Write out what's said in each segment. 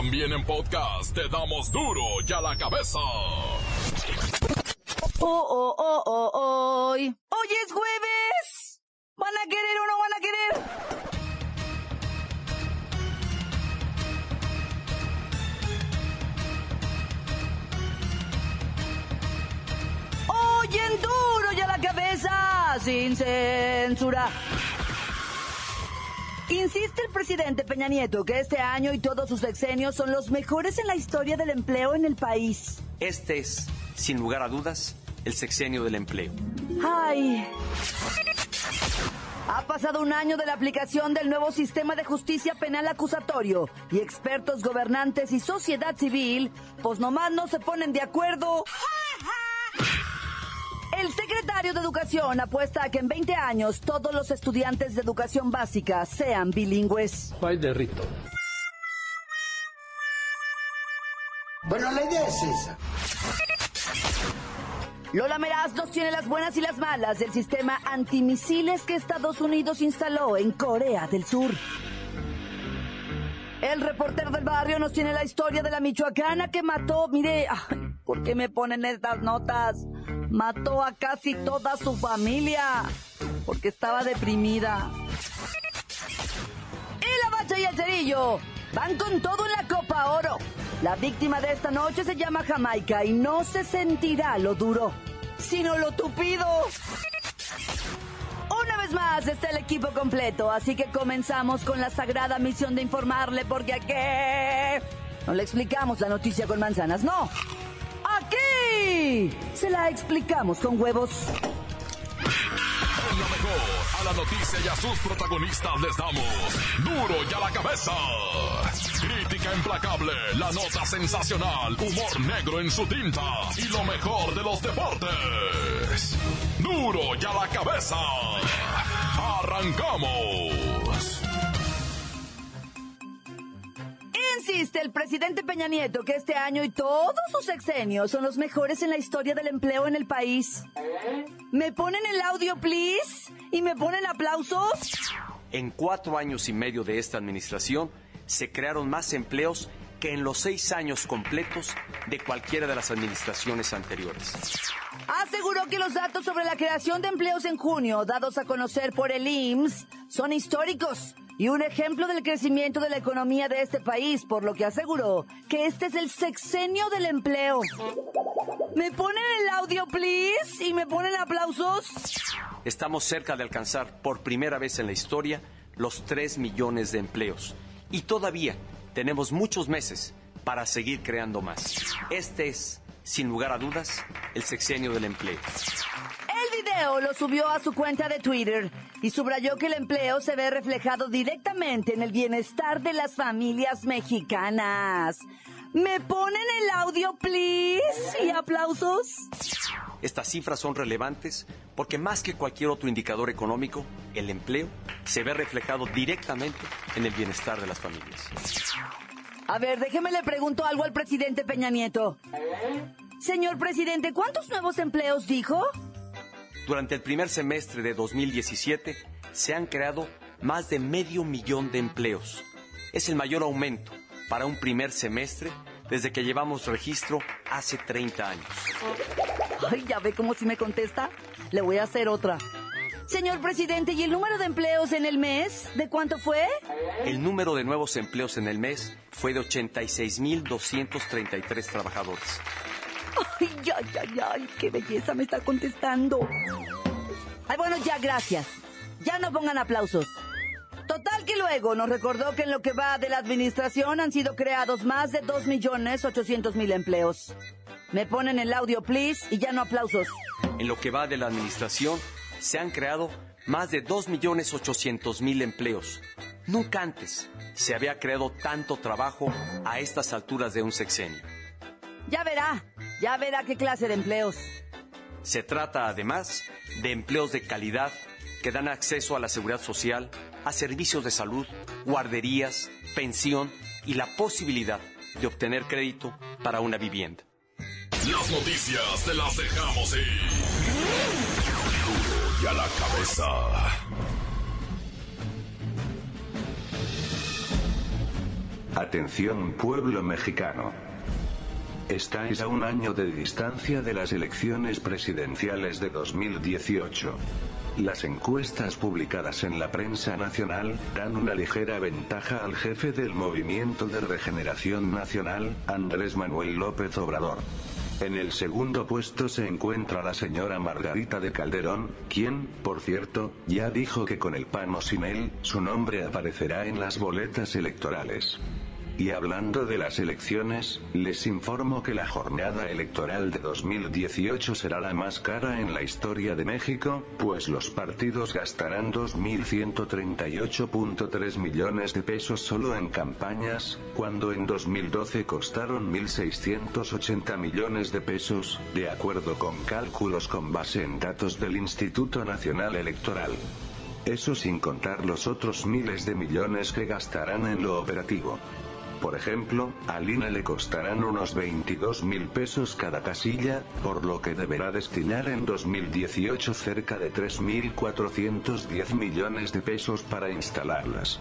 También en podcast te damos duro y a la cabeza. Oh, oh, oh, oh, oh. Hoy es jueves. ¿Van a querer o no van a querer? Hoy en duro y a la cabeza, sin censura. Insiste el presidente Peña Nieto que este año y todos sus sexenios son los mejores en la historia del empleo en el país. Este es, sin lugar a dudas, el sexenio del empleo. Ay. Ha pasado un año de la aplicación del nuevo sistema de justicia penal acusatorio y expertos, gobernantes y sociedad civil, pues nomás no se ponen de acuerdo. El secretario de Educación apuesta a que en 20 años todos los estudiantes de educación básica sean bilingües. De rito. Bueno, la idea es esa. Lola Meraz nos tiene las buenas y las malas del sistema antimisiles que Estados Unidos instaló en Corea del Sur. El reportero del barrio nos tiene la historia de la michoacana que mató, mire, ay, ¿por qué me ponen estas notas? Mató a casi toda su familia porque estaba deprimida. Y la bacha y el cerillo van con todo en la Copa Oro. La víctima de esta noche se llama Jamaica y no se sentirá lo duro, sino lo tupido. Más está el equipo completo, así que comenzamos con la sagrada misión de informarle porque aquí no le explicamos la noticia con manzanas, no. Aquí se la explicamos con huevos. La noticia y a sus protagonistas les damos duro y a la cabeza. Crítica implacable, la nota sensacional, humor negro en su tinta y lo mejor de los deportes. Duro y a la cabeza. Arrancamos. Insiste el presidente Peña Nieto que este año y todos sus sexenios son los mejores en la historia del empleo en el país. ¿Me ponen el audio, please? ¿Y me ponen aplausos? En cuatro años y medio de esta administración se crearon más empleos que en los seis años completos de cualquiera de las administraciones anteriores. Aseguró que los datos sobre la creación de empleos en junio, dados a conocer por el IMSS, son históricos y un ejemplo del crecimiento de la economía de este país, por lo que aseguró que este es el sexenio del empleo. ¿Me ponen el audio, please? ¿Y me ponen aplausos? Estamos cerca de alcanzar por primera vez en la historia los 3 millones de empleos. Y todavía tenemos muchos meses para seguir creando más. Este es, sin lugar a dudas, el sexenio del empleo. El video lo subió a su cuenta de Twitter y subrayó que el empleo se ve reflejado directamente en el bienestar de las familias mexicanas. ¿Me ponen el audio, please? ¿Y aplausos? Estas cifras son relevantes porque más que cualquier otro indicador económico, el empleo se ve reflejado directamente en el bienestar de las familias. A ver, déjeme le pregunto algo al presidente Peña Nieto. Señor presidente, ¿cuántos nuevos empleos dijo? Durante el primer semestre de 2017 se han creado más de medio millón de empleos. Es el mayor aumento para un primer semestre desde que llevamos registro hace 30 años. Ay, ya ve cómo si me contesta. Le voy a hacer otra. Señor presidente, ¿y el número de empleos en el mes? ¿De cuánto fue? El número de nuevos empleos en el mes fue de 86.233 trabajadores. Ay, ay, ay, ay, qué belleza me está contestando. Ay, bueno, ya, gracias. Ya no pongan aplausos. Total que luego nos recordó que en lo que va de la administración han sido creados más de 2.800.000 empleos. Me ponen el audio, please, y ya no aplausos. En lo que va de la administración, se han creado más de 2.800.000 empleos. Nunca antes se había creado tanto trabajo a estas alturas de un sexenio. Ya verá, ya verá qué clase de empleos. Se trata además de empleos de calidad que dan acceso a la seguridad social, a servicios de salud, guarderías, pensión y la posibilidad de obtener crédito para una vivienda. Las noticias te las dejamos ir. Duro y a la cabeza. Atención pueblo mexicano. Estáis a un año de distancia de las elecciones presidenciales de 2018. Las encuestas publicadas en la prensa nacional dan una ligera ventaja al jefe del Movimiento de Regeneración Nacional, Andrés Manuel López Obrador. En el segundo puesto se encuentra la señora Margarita de Calderón, quien, por cierto, ya dijo que con el pan o sin él, su nombre aparecerá en las boletas electorales. Y hablando de las elecciones, les informo que la jornada electoral de 2018 será la más cara en la historia de México, pues los partidos gastarán 2.138.3 millones de pesos solo en campañas, cuando en 2012 costaron 1.680 millones de pesos, de acuerdo con cálculos con base en datos del Instituto Nacional Electoral. Eso sin contar los otros miles de millones que gastarán en lo operativo. Por ejemplo, al INE le costarán unos 22 mil pesos cada casilla, por lo que deberá destinar en 2018 cerca de 3.410 millones de pesos para instalarlas.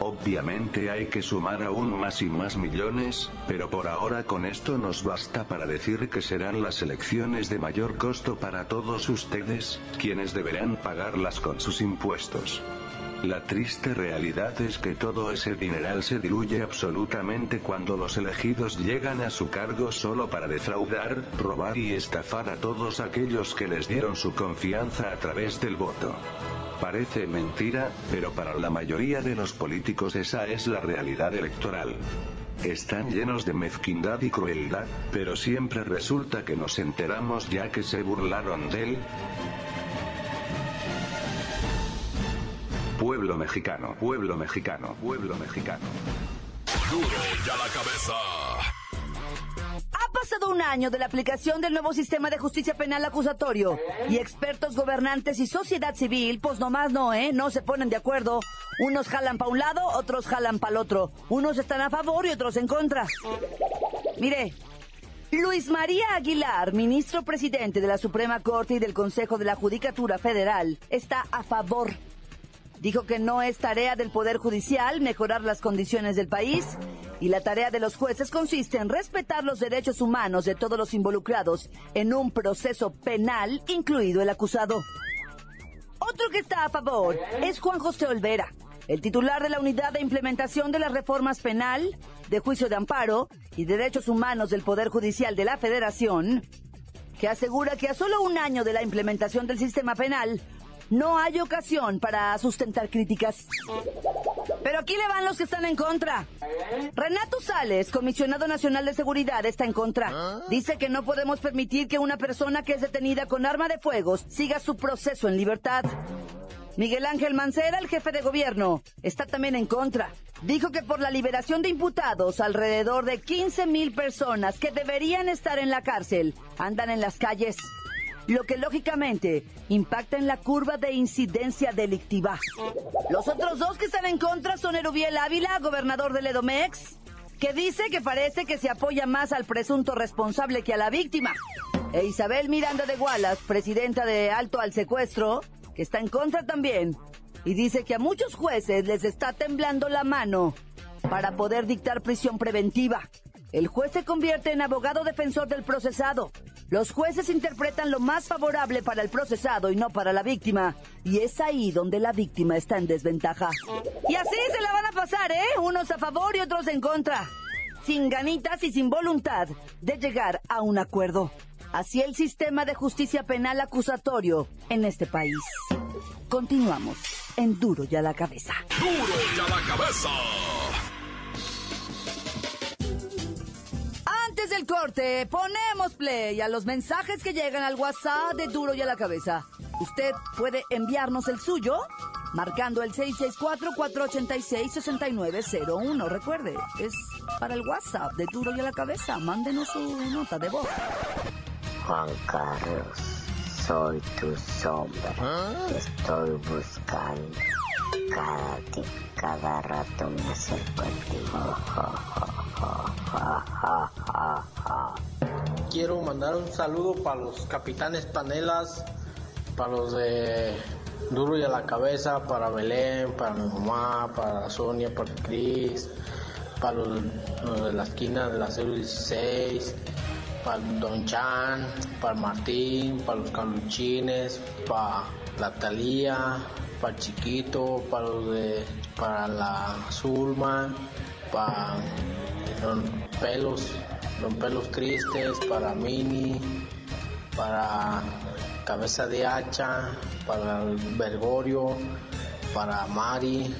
Obviamente hay que sumar aún más y más millones, pero por ahora con esto nos basta para decir que serán las elecciones de mayor costo para todos ustedes, quienes deberán pagarlas con sus impuestos. La triste realidad es que todo ese dineral se diluye absolutamente cuando los elegidos llegan a su cargo solo para defraudar, robar y estafar a todos aquellos que les dieron su confianza a través del voto. Parece mentira, pero para la mayoría de los políticos esa es la realidad electoral. Están llenos de mezquindad y crueldad, pero siempre resulta que nos enteramos ya que se burlaron de él, Pueblo mexicano, pueblo mexicano, pueblo mexicano. Duro ya la cabeza. Ha pasado un año de la aplicación del nuevo sistema de justicia penal acusatorio y expertos, gobernantes y sociedad civil, pues nomás no, ¿eh? No se ponen de acuerdo. Unos jalan para un lado, otros jalan para el otro. Unos están a favor y otros en contra. Mire, Luis María Aguilar, ministro presidente de la Suprema Corte y del Consejo de la Judicatura Federal, está a favor Dijo que no es tarea del Poder Judicial mejorar las condiciones del país y la tarea de los jueces consiste en respetar los derechos humanos de todos los involucrados en un proceso penal, incluido el acusado. Otro que está a favor es Juan José Olvera, el titular de la Unidad de Implementación de las Reformas Penal, de Juicio de Amparo y Derechos Humanos del Poder Judicial de la Federación, que asegura que a solo un año de la implementación del sistema penal, no hay ocasión para sustentar críticas. Pero aquí le van los que están en contra. Renato Sales, comisionado nacional de seguridad, está en contra. Dice que no podemos permitir que una persona que es detenida con arma de fuego siga su proceso en libertad. Miguel Ángel Mancera, el jefe de gobierno, está también en contra. Dijo que por la liberación de imputados, alrededor de 15 mil personas que deberían estar en la cárcel andan en las calles lo que lógicamente impacta en la curva de incidencia delictiva. Los otros dos que están en contra son Erubiel Ávila, gobernador del Edomex, que dice que parece que se apoya más al presunto responsable que a la víctima. E Isabel Miranda de Gualas, presidenta de Alto al Secuestro, que está en contra también, y dice que a muchos jueces les está temblando la mano para poder dictar prisión preventiva. El juez se convierte en abogado defensor del procesado los jueces interpretan lo más favorable para el procesado y no para la víctima. Y es ahí donde la víctima está en desventaja. Y así se la van a pasar, ¿eh? Unos a favor y otros en contra. Sin ganitas y sin voluntad de llegar a un acuerdo. Así el sistema de justicia penal acusatorio en este país. Continuamos en Duro y a la cabeza. Duro y a la cabeza. Corte, ponemos play a los mensajes que llegan al WhatsApp de Duro y a la Cabeza. Usted puede enviarnos el suyo marcando el 664-486-6901. Recuerde, es para el WhatsApp de Duro y a la Cabeza. Mándenos su nota de voz. Juan Carlos, soy tu sombra. Te estoy buscando. Cada, cada rato me acerco a ti. Quiero mandar un saludo para los capitanes panelas, para los de Duro y a la cabeza, para Belén, para mi mamá, para Sonia, para Cris, para los, de la esquina de la 016, para Don Chan, para Martín, para los Caluchines, para la Talía, para Chiquito, para los de, para la Zulma, para los pelos, los pelos tristes, para Mini, para Cabeza de Hacha, para el Bergorio, para Mari,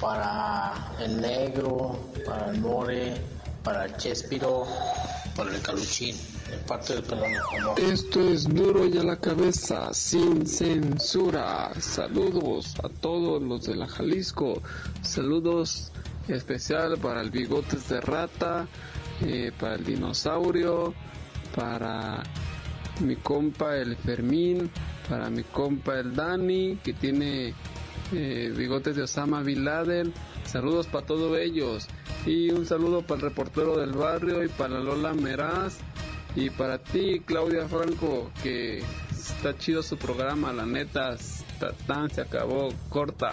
para el Negro, para el More, para el Chespiro, para el Caluchín, en parte del pelón. Esto es duro y a la cabeza, sin censura. Saludos a todos los de la Jalisco. Saludos especial para el bigotes de rata, eh, para el dinosaurio, para mi compa el Fermín, para mi compa el Dani, que tiene eh, bigotes de Osama Bin Laden. Saludos para todos ellos. Y un saludo para el reportero del barrio y para Lola Meraz. Y para ti, Claudia Franco, que está chido su programa, la neta, tan se acabó, corta.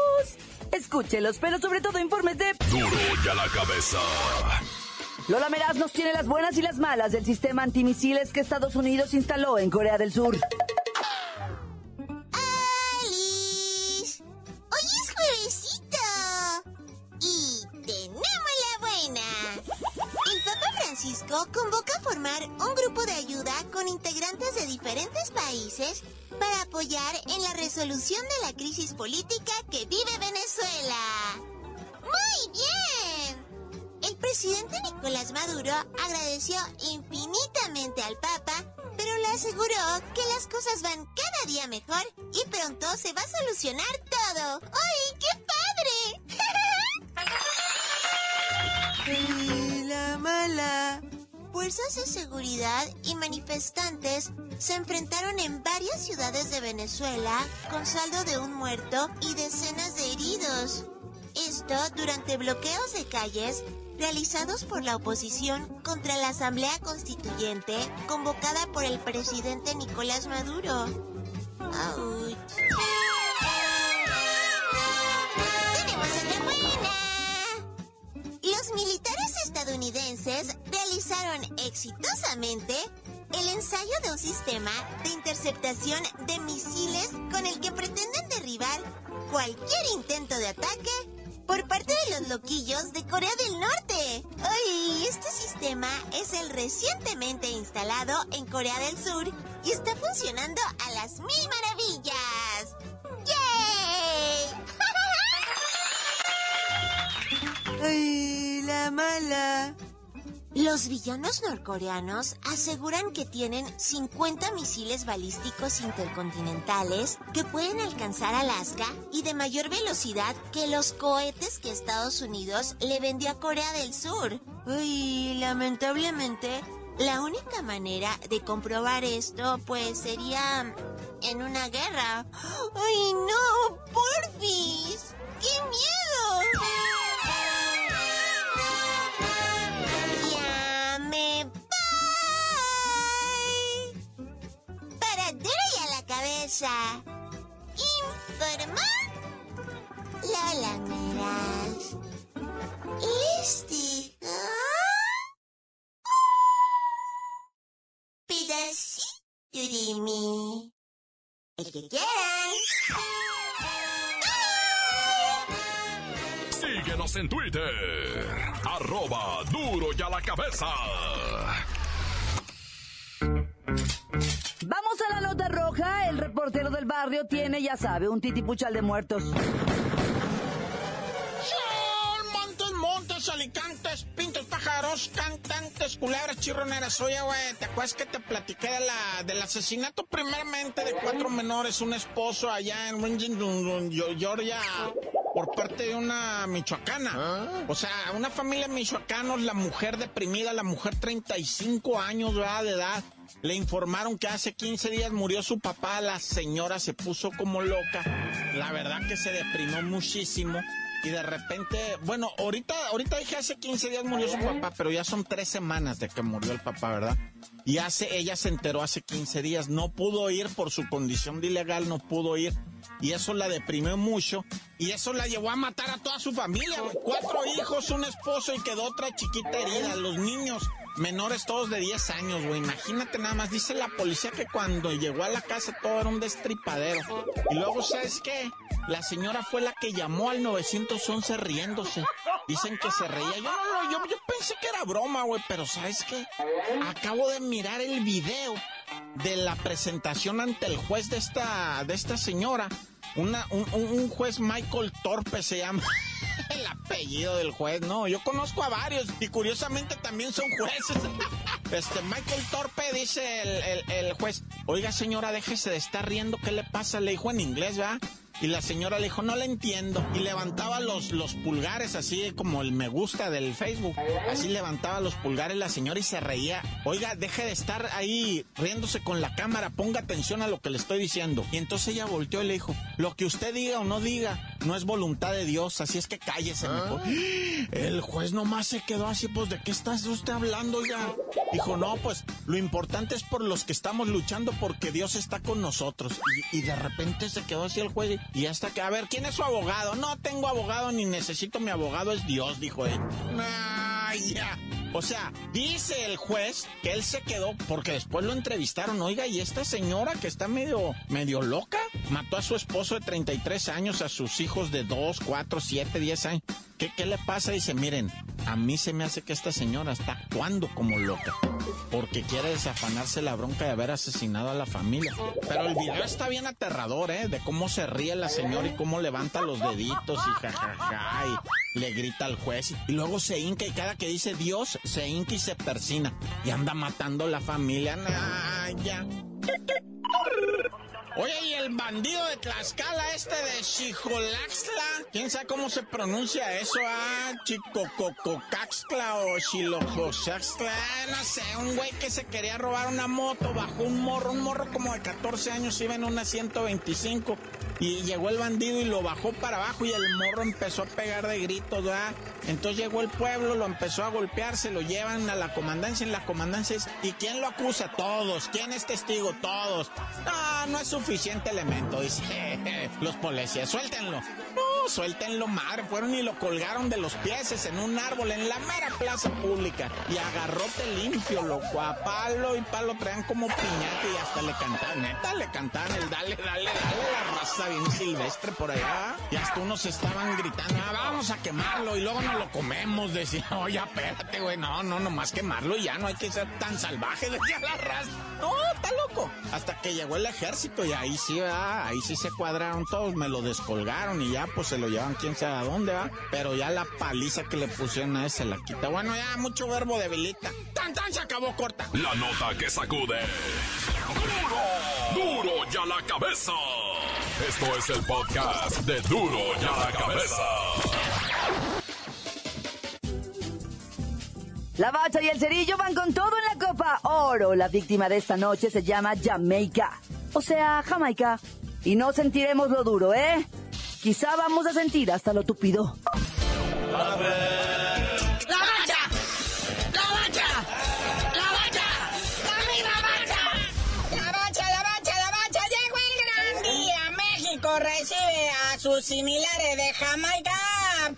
Escúchelos, pero sobre todo informes de Duro y a la cabeza. Lola Meraz nos tiene las buenas y las malas del sistema antimisiles que Estados Unidos instaló en Corea del Sur. Francisco convoca a formar un grupo de ayuda con integrantes de diferentes países para apoyar en la resolución de la crisis política que vive Venezuela. ¡Muy bien! El presidente Nicolás Maduro agradeció infinitamente al Papa, pero le aseguró que las cosas van cada día mejor y pronto se va a solucionar todo. ¡Ay, qué padre! Y la mala. Fuerzas de seguridad y manifestantes se enfrentaron en varias ciudades de Venezuela con saldo de un muerto y decenas de heridos. Esto durante bloqueos de calles realizados por la oposición contra la Asamblea Constituyente convocada por el presidente Nicolás Maduro. ¡Auch! Estadounidenses realizaron exitosamente el ensayo de un sistema de interceptación de misiles con el que pretenden derribar cualquier intento de ataque por parte de los loquillos de Corea del Norte. ¡Ay! Este sistema es el recientemente instalado en Corea del Sur y está funcionando a las mil maravillas. ¡Yay! ¡Ay, la mala! Los villanos norcoreanos aseguran que tienen 50 misiles balísticos intercontinentales que pueden alcanzar Alaska y de mayor velocidad que los cohetes que Estados Unidos le vendió a Corea del Sur. Uy, lamentablemente, la única manera de comprobar esto, pues, sería en una guerra. ¡Ay, no! ¡Porfis! ¡Qué miedo! La cabeza. Informó Lola Meraz. Este. Pedacito de mí. El que quieran. Síguenos en Twitter. Arroba duro y a la cabeza. Vamos a la nota roja. El reportero del barrio tiene, ya sabe, un titipuchal de muertos. Montes, dos cantantes culebras chirroneras. Oye, güey, ¿te acuerdas que te platiqué de la, del asesinato primeramente de cuatro menores, un esposo allá en Washington, Georgia, por parte de una michoacana? O sea, una familia michoacana, la mujer deprimida, la mujer 35 años ¿verdad? de edad. Le informaron que hace 15 días murió su papá, la señora se puso como loca. La verdad que se deprimió muchísimo y de repente, bueno, ahorita, ahorita dije hace 15 días murió su papá, pero ya son tres semanas de que murió el papá, ¿verdad? Y hace, ella se enteró hace 15 días, no pudo ir por su condición de ilegal, no pudo ir. Y eso la deprimió mucho. Y eso la llevó a matar a toda su familia, Cuatro hijos, un esposo y quedó otra chiquita herida. Los niños menores todos de 10 años, güey. Imagínate nada más. Dice la policía que cuando llegó a la casa todo era un destripadero. Y luego, ¿sabes qué? La señora fue la que llamó al 911 riéndose. Dicen que se reía. Yo no, yo, yo pensé que era broma, güey. Pero ¿sabes qué? Acabo de mirar el video de la presentación ante el juez de esta, de esta señora. Una, un, un juez Michael Torpe se llama. El apellido del juez, no, yo conozco a varios y curiosamente también son jueces. Este, Michael Torpe dice el, el, el, juez, oiga señora, déjese de estar riendo, ¿qué le pasa? Le dijo en inglés, ¿verdad? Y la señora le dijo, no la entiendo. Y levantaba los, los pulgares, así como el me gusta del Facebook. Así levantaba los pulgares la señora y se reía. Oiga, deje de estar ahí riéndose con la cámara, ponga atención a lo que le estoy diciendo. Y entonces ella volteó y le dijo, lo que usted diga o no diga, no es voluntad de Dios, así es que cállese mejor. El juez nomás se quedó así, pues, ¿de qué está usted hablando ya? Dijo, no, pues, lo importante es por los que estamos luchando porque Dios está con nosotros. Y, y de repente se quedó así el juez y hasta que, a ver, ¿quién es su abogado? No tengo abogado ni necesito mi abogado, es Dios, dijo él. Ay, ya. O sea, dice el juez que él se quedó porque después lo entrevistaron. Oiga, y esta señora que está medio, medio loca, mató a su esposo de 33 años, a sus hijos de 2, 4, 7, 10 años. ¿Qué, ¿Qué le pasa? Dice, miren, a mí se me hace que esta señora está actuando como loca. Porque quiere desafanarse la bronca de haber asesinado a la familia. Pero el video está bien aterrador, ¿eh? De cómo se ríe la señora y cómo levanta los deditos y jajaja y le grita al juez. Y luego se hinca y cada que dice Dios, se hinca y se persina. Y anda matando a la familia. Ya. Oye, y el bandido de Tlaxcala, este de Chijolaxtla, ¿quién sabe cómo se pronuncia eso? Ah, Chicocococaxtla o Chilocosaxtla, no sé, un güey que se quería robar una moto, bajó un morro, un morro como de 14 años, iba en una 125, y llegó el bandido y lo bajó para abajo y el morro empezó a pegar de gritos, ¿verdad? Entonces llegó el pueblo, lo empezó a golpear, se lo llevan a la comandancia, en la comandancia es, ¿y quién lo acusa? Todos, ¿quién es testigo? Todos. No, no es suficiente elemento, dice los policías, suéltenlo. Suéltenlo, madre, fueron y lo colgaron de los pies en un árbol en la mera plaza pública y agarrote limpio, loco, a palo y palo traían como piñata y hasta le cantaban, neta, le cantaban el dale, dale, dale, la raza bien silvestre por allá. Y hasta unos estaban gritando, ah, vamos a quemarlo y luego nos lo comemos. Decía, oye, espérate, güey, no, no, nomás quemarlo y ya no hay que ser tan salvaje, decía la raza. Está loco. Hasta que llegó el ejército y ahí sí, va, ahí sí se cuadraron todos, me lo descolgaron y ya pues se lo llevan quién sabe a dónde va. Pero ya la paliza que le pusieron a ese la quita. Bueno, ya mucho verbo debilita. Tan tan se acabó corta. La nota que sacude. Duro, duro ya la cabeza. Esto es el podcast de Duro ya la cabeza. La bacha y el cerillo van con todo en la Copa Oro. La víctima de esta noche se llama Jamaica. O sea, Jamaica. Y no sentiremos lo duro, ¿eh? Quizá vamos a sentir hasta lo tupido. ¡La bacha! ¡La bacha! ¡La bacha! ¡La misma bacha! La bacha, la bacha, la bacha. Llegó el gran día. México recibe a sus similares de Jamaica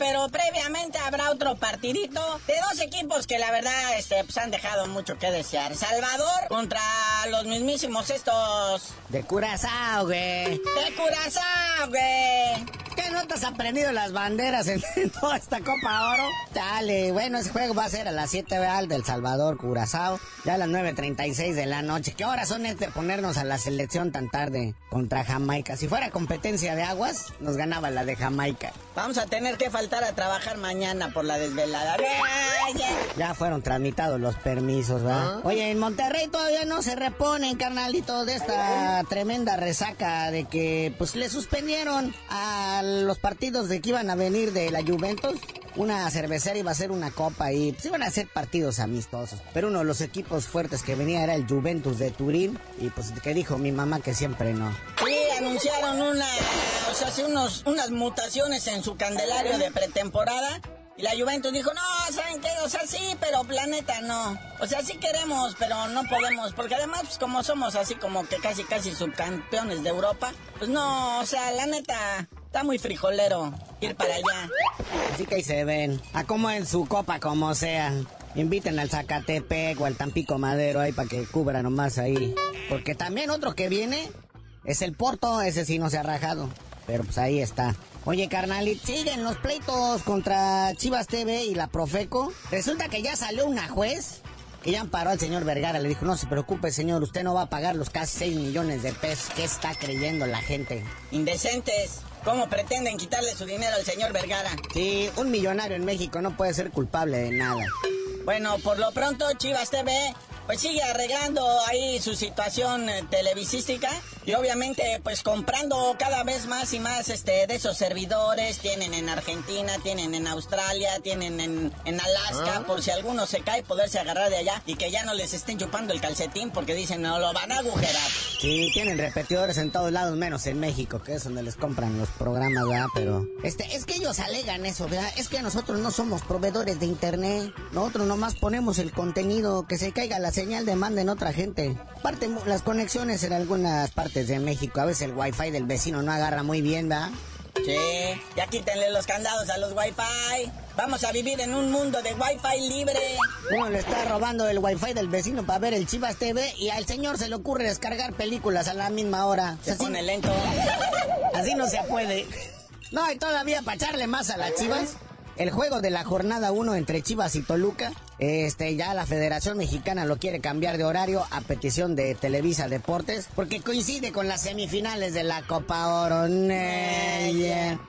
pero previamente habrá otro partidito de dos equipos que la verdad este, pues han dejado mucho que desear. Salvador contra los mismísimos estos... De Curazao, güey. De Curazao, güey. ¿Qué no te has aprendido las banderas en, toda esta Copa Oro? Dale, bueno, ese juego va a ser a las 7 real del Salvador, Curazao, ya a las 9.36 de la noche. ¿Qué horas son este ponernos a la selección tan tarde contra Jamaica? Si fuera competencia de aguas, nos ganaba la de Jamaica. Vamos a tener que faltar a trabajar mañana por la desvelada. Ya fueron tramitados los permisos, ¿verdad? Ah. Oye, en Monterrey todavía no se reponen, carnalito, de esta tremenda resaca de que, pues, le suspendieron a los partidos de que iban a venir de la Juventus. Una cervecera iba a ser una copa y pues iban a ser partidos amistosos. Pero uno de los equipos fuertes que venía era el Juventus de Turín. Y pues que dijo mi mamá que siempre no. Sí, anunciaron una, o sea, sí, unos, unas mutaciones en su candelario de pretemporada. Y la Juventus dijo, no, ¿saben qué? O sea, sí, pero planeta no. O sea, sí queremos, pero no podemos. Porque además, pues como somos así como que casi, casi subcampeones de Europa, pues no, o sea, la neta, está muy frijolero ir para allá. Así que ahí se ven. A como en su copa, como sea. Inviten al Zacatepec o al Tampico Madero ahí para que cubra nomás ahí. Porque también otro que viene es el Porto, ese sí no se ha rajado. Pero pues ahí está. Oye, carnal, y siguen los pleitos contra Chivas TV y la Profeco. Resulta que ya salió una juez que ya amparó al señor Vergara. Le dijo, no se preocupe, señor, usted no va a pagar los casi 6 millones de pesos. ¿Qué está creyendo la gente? Indecentes. ¿Cómo pretenden quitarle su dinero al señor Vergara? Sí, un millonario en México no puede ser culpable de nada. Bueno, por lo pronto Chivas TV pues sigue arreglando ahí su situación eh, televisística y obviamente pues comprando cada vez más y más este de esos servidores tienen en Argentina, tienen en Australia, tienen en, en Alaska por si alguno se cae poderse agarrar de allá y que ya no les estén chupando el calcetín porque dicen no lo van a agujerar. Sí, tienen repetidores en todos lados menos en México, que es donde les compran los programas, ¿verdad? Pero este es que ellos alegan eso, ¿verdad? Es que nosotros no somos proveedores de internet, nosotros nomás ponemos el contenido que se caiga la señal de manda en otra gente. Aparte, las conexiones en algunas partes de México, a veces el wifi del vecino no agarra muy bien, ¿verdad? Sí, ya quítenle los candados a los wifi. Vamos a vivir en un mundo de wifi libre. Uno le está robando el wifi del vecino para ver el Chivas TV y al señor se le ocurre descargar películas a la misma hora. Se pone lento. Así no se puede. No, y todavía para echarle más a las Chivas. El juego de la jornada 1 entre Chivas y Toluca, este ya la Federación Mexicana lo quiere cambiar de horario a petición de Televisa Deportes, porque coincide con las semifinales de la Copa Oro.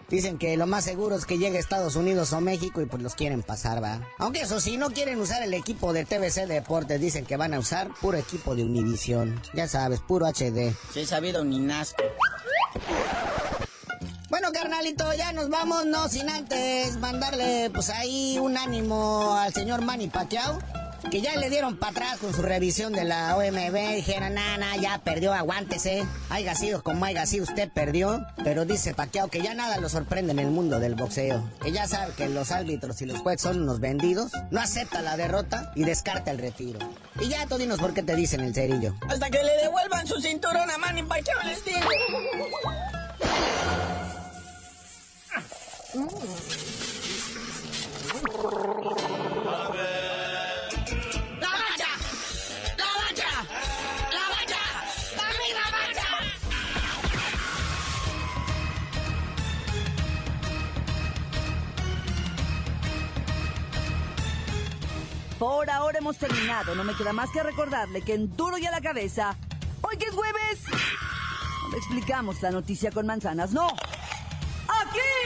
Dicen que lo más seguro es que llegue a Estados Unidos o México y pues los quieren pasar, va. Aunque eso sí, no quieren usar el equipo de TVC Deportes, dicen que van a usar puro equipo de Univisión. Ya sabes, puro HD. Sí, he sabido ni nazco. Bueno, carnalito, ya nos vamos, no sin antes mandarle pues ahí un ánimo al señor Manny Pacquiao, que ya le dieron para atrás con su revisión de la OMB, dijeron, nana, ya perdió, aguántese, haya sido como haya sido, usted perdió, pero dice Pacquiao que ya nada lo sorprende en el mundo del boxeo, que ya sabe que los árbitros y los jueces son unos vendidos, no acepta la derrota y descarta el retiro. Y ya tú dinos por qué te dicen el cerillo. Hasta que le devuelvan su cinturón a Manny Pacquiao les digo. Por ahora hemos terminado. No me queda más que recordarle que en Duro y a la Cabeza, hoy que es jueves, no le explicamos la noticia con manzanas, no.